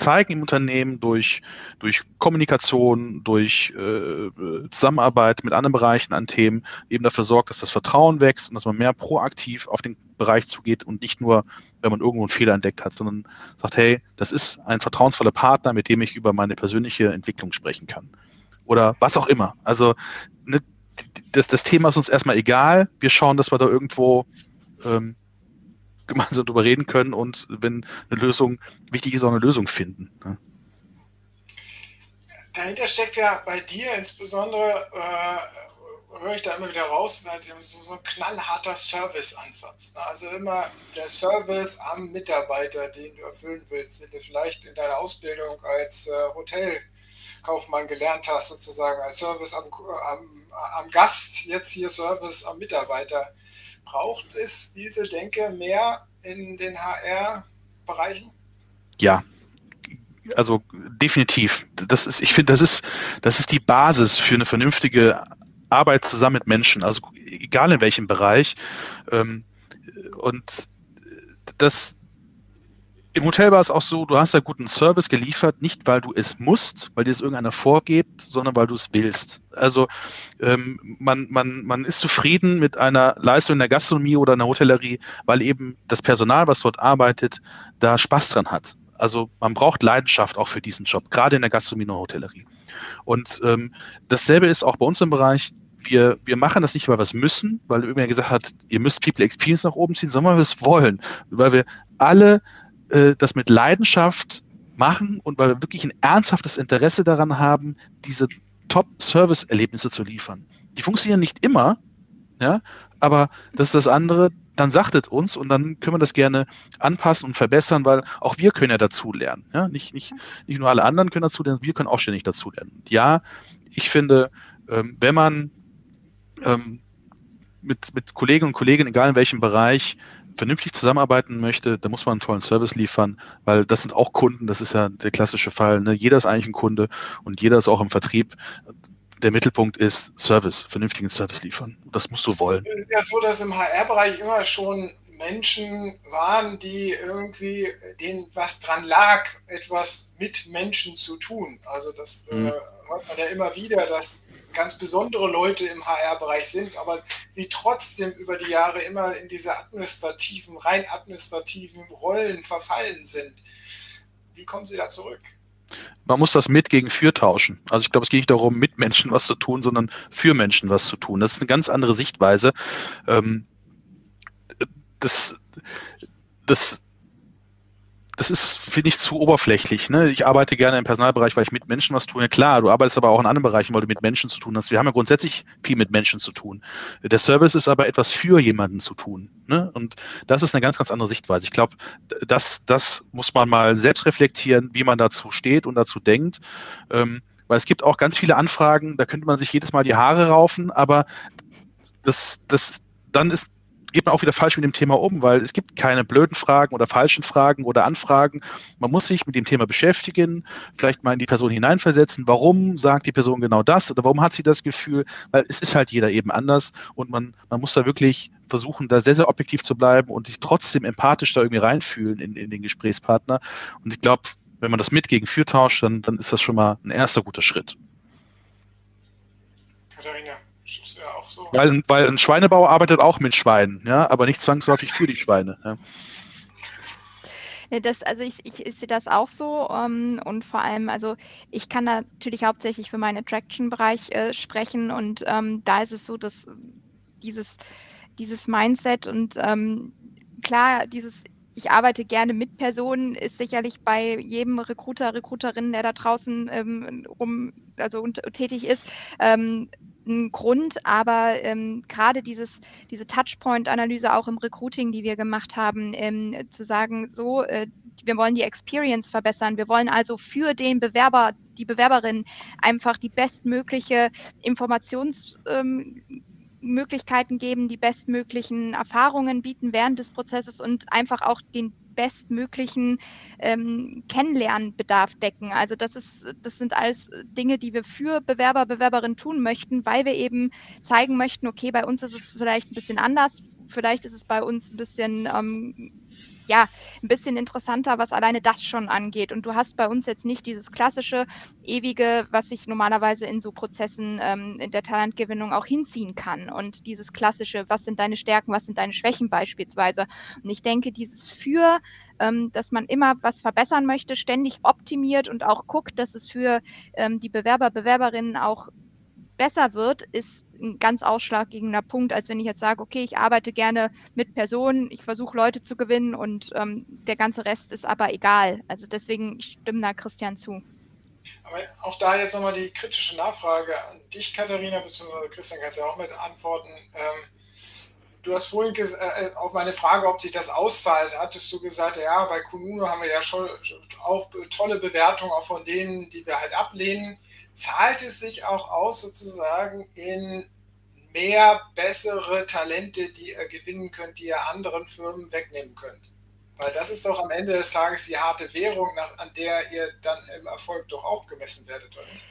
zeigen im Unternehmen durch, durch Kommunikation, durch äh, Zusammenarbeit mit anderen Bereichen an Themen eben dafür sorgt, dass das Vertrauen wächst und dass man mehr proaktiv auf den Bereich zugeht und nicht nur, wenn man irgendwo einen Fehler entdeckt hat, sondern sagt, hey, das ist ein vertrauensvoller Partner, mit dem ich über meine persönliche Entwicklung sprechen kann. Oder was auch immer. Also ne, das, das Thema ist uns erstmal egal. Wir schauen, dass wir da irgendwo ähm, gemeinsam drüber reden können und wenn eine Lösung wichtig ist, auch eine Lösung finden. Ne? Dahinter steckt ja bei dir insbesondere, äh, höre ich da immer wieder raus, halt so, ein knallharter Service-Ansatz. Ne? Also immer der Service am Mitarbeiter, den du erfüllen willst, den du vielleicht in deiner Ausbildung als äh, Hotelkaufmann gelernt hast, sozusagen als Service am, am, am Gast, jetzt hier Service am Mitarbeiter braucht es diese Denke mehr in den HR-Bereichen? Ja, also definitiv. Das ist, ich finde, das ist, das ist die Basis für eine vernünftige Arbeit zusammen mit Menschen, also egal in welchem Bereich. Ähm, und das, im Hotel war es auch so, du hast ja guten Service geliefert, nicht weil du es musst, weil dir es irgendeiner vorgibt, sondern weil du es willst. Also ähm, man, man, man ist zufrieden mit einer Leistung in der Gastronomie oder in der Hotellerie, weil eben das Personal, was dort arbeitet, da Spaß dran hat. Also man braucht Leidenschaft auch für diesen Job, gerade in der Gastronomie und Hotellerie. Und ähm, dasselbe ist auch bei uns im Bereich. Wir, wir machen das nicht, weil wir es müssen, weil irgendwer gesagt hat, ihr müsst People Experience nach oben ziehen, sondern weil wir es wollen, weil wir alle äh, das mit Leidenschaft machen und weil wir wirklich ein ernsthaftes Interesse daran haben, diese Top-Service-Erlebnisse zu liefern. Die funktionieren nicht immer, ja, aber das ist das andere, dann sagtet uns und dann können wir das gerne anpassen und verbessern, weil auch wir können ja dazu lernen. Ja? Nicht, nicht, nicht nur alle anderen können dazu lernen, wir können auch ständig dazu lernen. Und ja, ich finde, ähm, wenn man ähm, mit, mit Kollegen und Kolleginnen, egal in welchem Bereich, vernünftig zusammenarbeiten möchte, dann muss man einen tollen Service liefern, weil das sind auch Kunden, das ist ja der klassische Fall. Ne? Jeder ist eigentlich ein Kunde und jeder ist auch im Vertrieb. Der Mittelpunkt ist Service, vernünftigen Service liefern. Das musst du wollen. Es ist ja so, dass im HR-Bereich immer schon Menschen waren, die irgendwie denen was dran lag, etwas mit Menschen zu tun. Also das mhm. äh, hört man ja immer wieder, dass ganz besondere Leute im HR-Bereich sind, aber sie trotzdem über die Jahre immer in diese administrativen, rein administrativen Rollen verfallen sind. Wie kommen Sie da zurück? Man muss das mit gegen für tauschen. Also ich glaube, es geht nicht darum, mit Menschen was zu tun, sondern für Menschen was zu tun. Das ist eine ganz andere Sichtweise. Ähm, das, das, das ist, finde ich, zu oberflächlich. Ne? Ich arbeite gerne im Personalbereich, weil ich mit Menschen was tue. Klar, du arbeitest aber auch in anderen Bereichen, weil du mit Menschen zu tun hast. Wir haben ja grundsätzlich viel mit Menschen zu tun. Der Service ist aber etwas für jemanden zu tun. Ne? Und das ist eine ganz, ganz andere Sichtweise. Ich glaube, das, das muss man mal selbst reflektieren, wie man dazu steht und dazu denkt. Ähm, weil es gibt auch ganz viele Anfragen, da könnte man sich jedes Mal die Haare raufen, aber das, das, dann ist geht man auch wieder falsch mit dem Thema um, weil es gibt keine blöden Fragen oder falschen Fragen oder Anfragen. Man muss sich mit dem Thema beschäftigen, vielleicht mal in die Person hineinversetzen. Warum sagt die Person genau das oder warum hat sie das Gefühl? Weil es ist halt jeder eben anders und man, man muss da wirklich versuchen, da sehr, sehr objektiv zu bleiben und sich trotzdem empathisch da irgendwie reinfühlen in, in den Gesprächspartner. Und ich glaube, wenn man das mit gegen für tauscht, dann, dann ist das schon mal ein erster guter Schritt. Katharina, so. Weil, weil ein Schweinebauer arbeitet auch mit Schweinen, ja, aber nicht zwangsläufig für die Schweine. Ja. Das, also ich, ich, ich, sehe das auch so ähm, und vor allem, also ich kann natürlich hauptsächlich für meinen Attraction-Bereich äh, sprechen und ähm, da ist es so, dass dieses, dieses Mindset und ähm, klar, dieses ich arbeite gerne mit Personen, ist sicherlich bei jedem Recruiter, Recruiterin, der da draußen ähm, rum, also und, tätig ist, ähm, ein Grund, aber ähm, gerade dieses, diese Touchpoint-Analyse auch im Recruiting, die wir gemacht haben, ähm, zu sagen, so, äh, wir wollen die Experience verbessern, wir wollen also für den Bewerber, die Bewerberin einfach die bestmögliche Informations- ähm, Möglichkeiten geben, die bestmöglichen Erfahrungen bieten während des Prozesses und einfach auch den bestmöglichen ähm, Kennenlernbedarf decken. Also das ist, das sind alles Dinge, die wir für Bewerber, Bewerberinnen tun möchten, weil wir eben zeigen möchten, okay, bei uns ist es vielleicht ein bisschen anders vielleicht ist es bei uns ein bisschen ähm, ja, ein bisschen interessanter, was alleine das schon angeht. Und du hast bei uns jetzt nicht dieses klassische, ewige, was ich normalerweise in so Prozessen ähm, in der Talentgewinnung auch hinziehen kann. Und dieses klassische, was sind deine Stärken, was sind deine Schwächen beispielsweise. Und ich denke, dieses für, ähm, dass man immer was verbessern möchte, ständig optimiert und auch guckt, dass es für ähm, die Bewerber, Bewerberinnen auch besser wird, ist ein ganz ausschlaggebender Punkt, als wenn ich jetzt sage, okay, ich arbeite gerne mit Personen, ich versuche Leute zu gewinnen und ähm, der ganze Rest ist aber egal. Also deswegen, stimme da Christian zu. Aber auch da jetzt nochmal die kritische Nachfrage an dich, Katharina, beziehungsweise Christian kannst ja auch mit antworten. Ähm, du hast vorhin äh, auf meine Frage, ob sich das auszahlt, hattest du gesagt, ja, bei Kununu haben wir ja schon auch tolle Bewertungen, auch von denen, die wir halt ablehnen zahlt es sich auch aus, sozusagen in mehr bessere Talente, die ihr gewinnen könnt, die ihr anderen Firmen wegnehmen könnt. Weil das ist doch am Ende des Tages die harte Währung, nach, an der ihr dann im Erfolg doch auch gemessen werdet, oder nicht?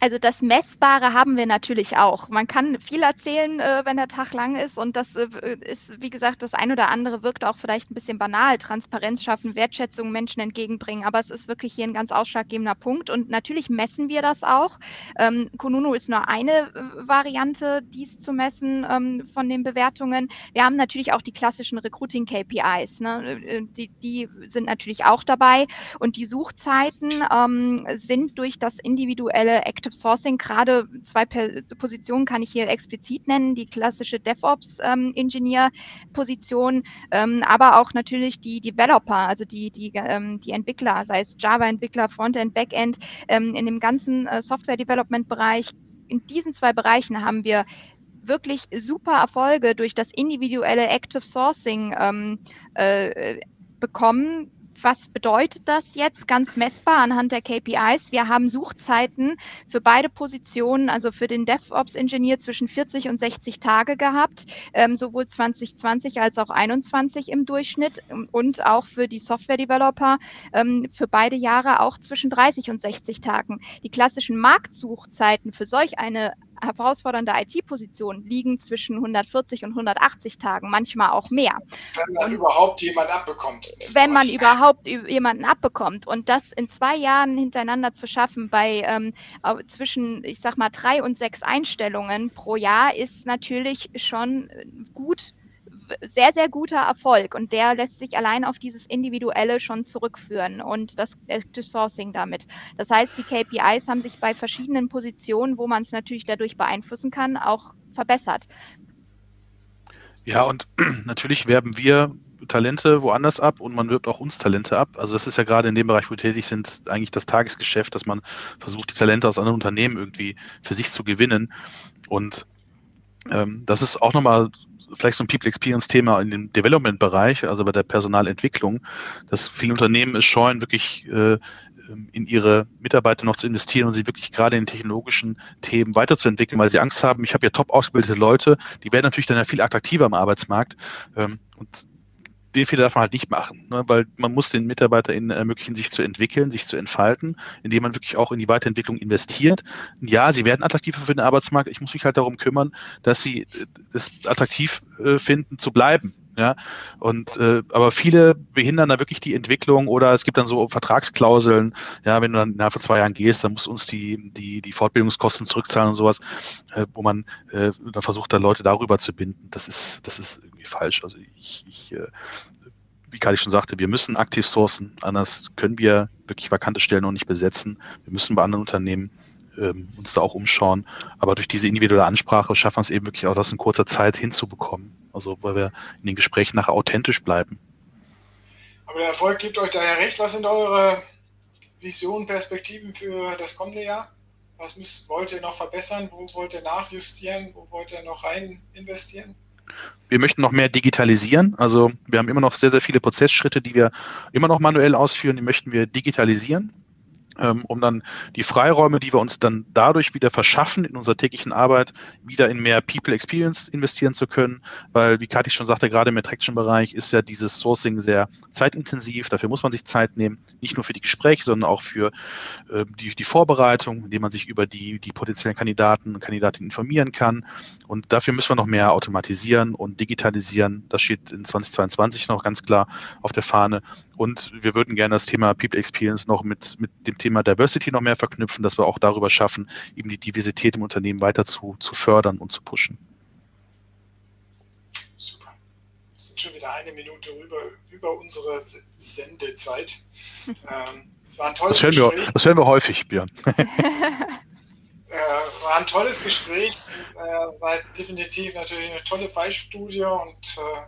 Also das Messbare haben wir natürlich auch. Man kann viel erzählen, äh, wenn der Tag lang ist und das äh, ist, wie gesagt, das ein oder andere wirkt auch vielleicht ein bisschen banal. Transparenz schaffen, Wertschätzung Menschen entgegenbringen, aber es ist wirklich hier ein ganz ausschlaggebender Punkt und natürlich messen wir das auch. Ähm, Kununu ist nur eine äh, Variante, dies zu messen ähm, von den Bewertungen. Wir haben natürlich auch die klassischen Recruiting-KPIs. Ne? Äh, die, die, sind natürlich auch dabei und die Suchzeiten ähm, sind durch das individuelle Active Sourcing, gerade zwei Positionen kann ich hier explizit nennen, die klassische DevOps-Engineer-Position, ähm, ähm, aber auch natürlich die Developer, also die, die, ähm, die Entwickler, sei es Java-Entwickler, Frontend, Backend, ähm, in dem ganzen äh, Software-Development-Bereich. In diesen zwei Bereichen haben wir wirklich super Erfolge durch das individuelle Active Sourcing ähm, äh, bekommen, was bedeutet das jetzt ganz messbar anhand der KPIs? Wir haben Suchzeiten für beide Positionen, also für den DevOps-Ingenieur zwischen 40 und 60 Tage gehabt, ähm, sowohl 2020 als auch 2021 im Durchschnitt und auch für die Software-Developer ähm, für beide Jahre auch zwischen 30 und 60 Tagen. Die klassischen Marktsuchzeiten für solch eine herausfordernde IT-Positionen liegen zwischen 140 und 180 Tagen, manchmal auch mehr. Wenn man und überhaupt jemanden abbekommt. Wenn man überhaupt jemanden abbekommt. Und das in zwei Jahren hintereinander zu schaffen bei ähm, zwischen, ich sag mal, drei und sechs Einstellungen pro Jahr ist natürlich schon gut sehr, sehr guter Erfolg und der lässt sich allein auf dieses Individuelle schon zurückführen und das Active Sourcing damit. Das heißt, die KPIs haben sich bei verschiedenen Positionen, wo man es natürlich dadurch beeinflussen kann, auch verbessert. Ja, und natürlich werben wir Talente woanders ab und man wirbt auch uns Talente ab. Also das ist ja gerade in dem Bereich, wo wir tätig sind, eigentlich das Tagesgeschäft, dass man versucht, die Talente aus anderen Unternehmen irgendwie für sich zu gewinnen. Und ähm, das ist auch nochmal vielleicht so ein People Experience Thema in dem Development Bereich, also bei der Personalentwicklung, dass viele Unternehmen es scheuen, wirklich äh, in ihre Mitarbeiter noch zu investieren und sie wirklich gerade in technologischen Themen weiterzuentwickeln, weil sie Angst haben, ich habe ja top ausgebildete Leute, die werden natürlich dann ja viel attraktiver am Arbeitsmarkt. Ähm, und den Fehler darf man halt nicht machen, ne? weil man muss den MitarbeiterInnen ermöglichen, sich zu entwickeln, sich zu entfalten, indem man wirklich auch in die Weiterentwicklung investiert. Ja, sie werden attraktiver für den Arbeitsmarkt. Ich muss mich halt darum kümmern, dass sie es äh, attraktiv äh, finden, zu bleiben. Ja, und äh, aber viele behindern da wirklich die Entwicklung oder es gibt dann so Vertragsklauseln, ja, wenn du dann innerhalb von zwei Jahren gehst, dann musst du uns die, die, die Fortbildungskosten zurückzahlen und sowas, äh, wo man äh, dann versucht, da Leute darüber zu binden. Das ist, das ist irgendwie falsch. Also ich, ich äh, wie Kali schon sagte, wir müssen aktiv sourcen, anders können wir wirklich vakante Stellen noch nicht besetzen. Wir müssen bei anderen Unternehmen ähm, uns da auch umschauen. Aber durch diese individuelle Ansprache schaffen wir es eben wirklich auch, das in kurzer Zeit hinzubekommen. Also weil wir in den Gesprächen nachher authentisch bleiben. Aber der Erfolg gibt euch daher recht. Was sind eure Visionen, Perspektiven für das kommende Jahr? Was müsst, wollt ihr noch verbessern? Wo wollt ihr nachjustieren? Wo wollt ihr noch rein investieren? Wir möchten noch mehr digitalisieren. Also wir haben immer noch sehr, sehr viele Prozessschritte, die wir immer noch manuell ausführen. Die möchten wir digitalisieren. Ähm, um dann die Freiräume, die wir uns dann dadurch wieder verschaffen in unserer täglichen Arbeit, wieder in mehr People Experience investieren zu können, weil, wie Kathi schon sagte, gerade im Attraction-Bereich ist ja dieses Sourcing sehr zeitintensiv, dafür muss man sich Zeit nehmen, nicht nur für die Gespräche, sondern auch für äh, die, die Vorbereitung, indem man sich über die, die potenziellen Kandidaten und Kandidatinnen informieren kann. Und dafür müssen wir noch mehr automatisieren und digitalisieren, das steht in 2022 noch ganz klar auf der Fahne. Und wir würden gerne das Thema People Experience noch mit, mit dem Thema Diversity noch mehr verknüpfen, dass wir auch darüber schaffen, eben die Diversität im Unternehmen weiter zu, zu fördern und zu pushen. Super. Wir sind schon wieder eine Minute rüber, über unsere Sendezeit. Ähm, es war ein tolles das Gespräch. Wir, das hören wir häufig, Björn. äh, war ein tolles Gespräch. Äh, seid definitiv natürlich eine tolle Fallstudie und äh,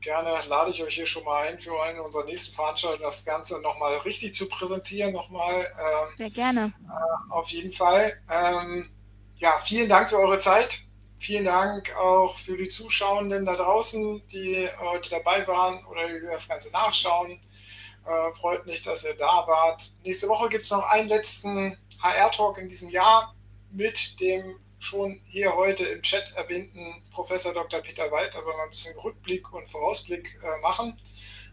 gerne lade ich euch hier schon mal ein für eine unserer nächsten Veranstaltungen, das Ganze nochmal richtig zu präsentieren. Nochmal. Ähm, Sehr gerne. Äh, auf jeden Fall. Ähm, ja, vielen Dank für eure Zeit. Vielen Dank auch für die Zuschauenden da draußen, die heute dabei waren oder die das Ganze nachschauen. Äh, freut mich, dass ihr da wart. Nächste Woche gibt es noch einen letzten HR-Talk in diesem Jahr mit dem schon hier heute im Chat erwähnten Professor Dr. Peter Weid, aber mal ein bisschen Rückblick und Vorausblick äh, machen,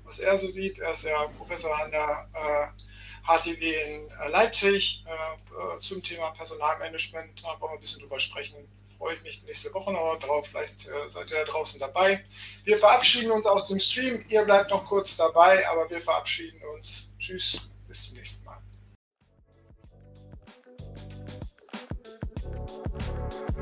was er so sieht. Er ist ja Professor an der äh, HTW in äh, Leipzig äh, äh, zum Thema Personalmanagement. Da wollen wir ein bisschen drüber sprechen. Freue ich mich nächste Woche noch drauf. Vielleicht äh, seid ihr da draußen dabei. Wir verabschieden uns aus dem Stream. Ihr bleibt noch kurz dabei, aber wir verabschieden uns. Tschüss, bis zum nächsten Mal.